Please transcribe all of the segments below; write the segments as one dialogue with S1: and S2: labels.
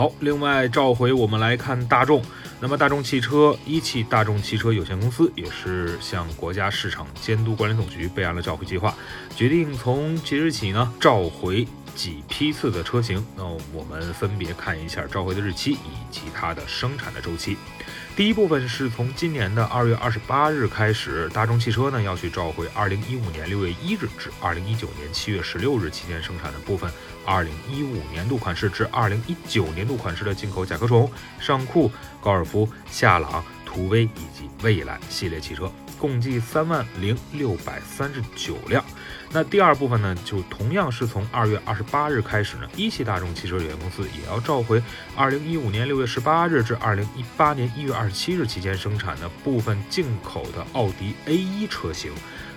S1: 好，另外召回我们来看大众。那么，大众汽车一汽大众汽车有限公司也是向国家市场监督管理总局备案了召回计划，决定从即日起呢召回几批次的车型。那我们分别看一下召回的日期以及它的生产的周期。第一部分是从今年的二月二十八日开始，大众汽车呢要去召回二零一五年六月一日至二零一九年七月十六日期间生产的部分二零一五年度款式至二零一九年度款式的进口甲壳虫、尚酷、高尔夫、夏朗、途威以及蔚来系列汽车。共计三万零六百三十九辆。那第二部分呢，就同样是从二月二十八日开始呢，一汽大众汽车有限公司也要召回二零一五年六月十八日至二零一八年一月二十七日期间生产的部分进口的奥迪 A 一车型，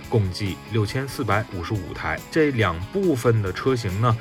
S1: 共计六千四百五十五台。这两部分的车型呢。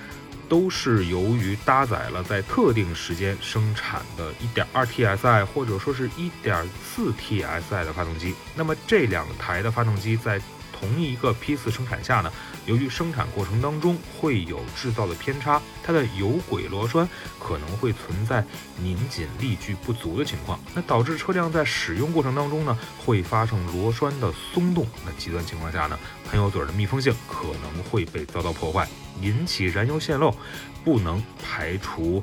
S1: 都是由于搭载了在特定时间生产的1.2 TSI 或者说是一点四 TSI 的发动机，那么这两台的发动机在同一个批次生产下呢，由于生产过程当中会有制造的偏差，它的有轨螺栓可能会存在拧紧力矩不足的情况，那导致车辆在使用过程当中呢，会发生螺栓的松动，那极端情况下呢，喷油嘴的密封性可能会被遭到破坏。引起燃油泄漏，不能排除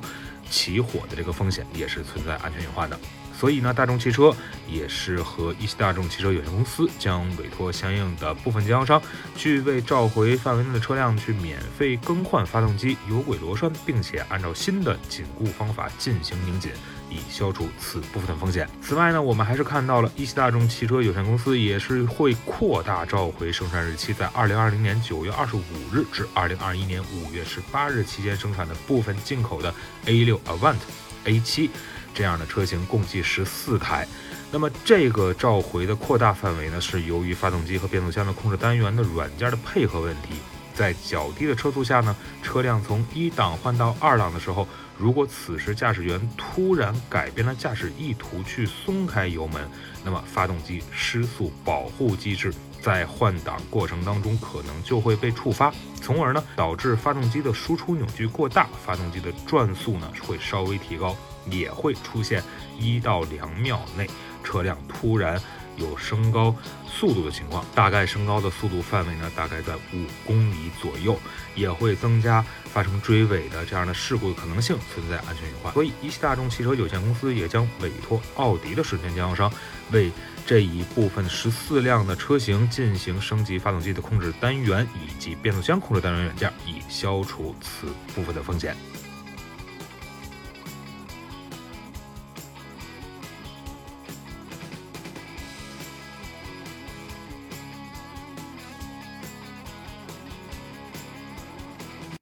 S1: 起火的这个风险，也是存在安全隐患的。所以呢，大众汽车也是和一汽大众汽车有限公司将委托相应的部分经销商，去为召回范围内的车辆去免费更换发动机有轨螺栓，并且按照新的紧固方法进行拧紧。以消除此部分的风险。此外呢，我们还是看到了一汽大众汽车有限公司也是会扩大召回生产日期，在二零二零年九月二十五日至二零二一年五月十八日期间生产的部分进口的 A 六 Avant、A 七这样的车型，共计十四台。那么这个召回的扩大范围呢，是由于发动机和变速箱的控制单元的软件的配合问题。在较低的车速下呢，车辆从一档换到二档的时候，如果此时驾驶员突然改变了驾驶意图去松开油门，那么发动机失速保护机制在换挡过程当中可能就会被触发，从而呢导致发动机的输出扭矩过大，发动机的转速呢会稍微提高，也会出现一到两秒内车辆突然。有升高速度的情况，大概升高的速度范围呢，大概在五公里左右，也会增加发生追尾的这样的事故的可能性，存在安全隐患。所以，一汽大众汽车有限公司也将委托奥迪的授权经销商，为这一部分十四辆的车型进行升级发动机的控制单元以及变速箱控制单元软件，以消除此部分的风险。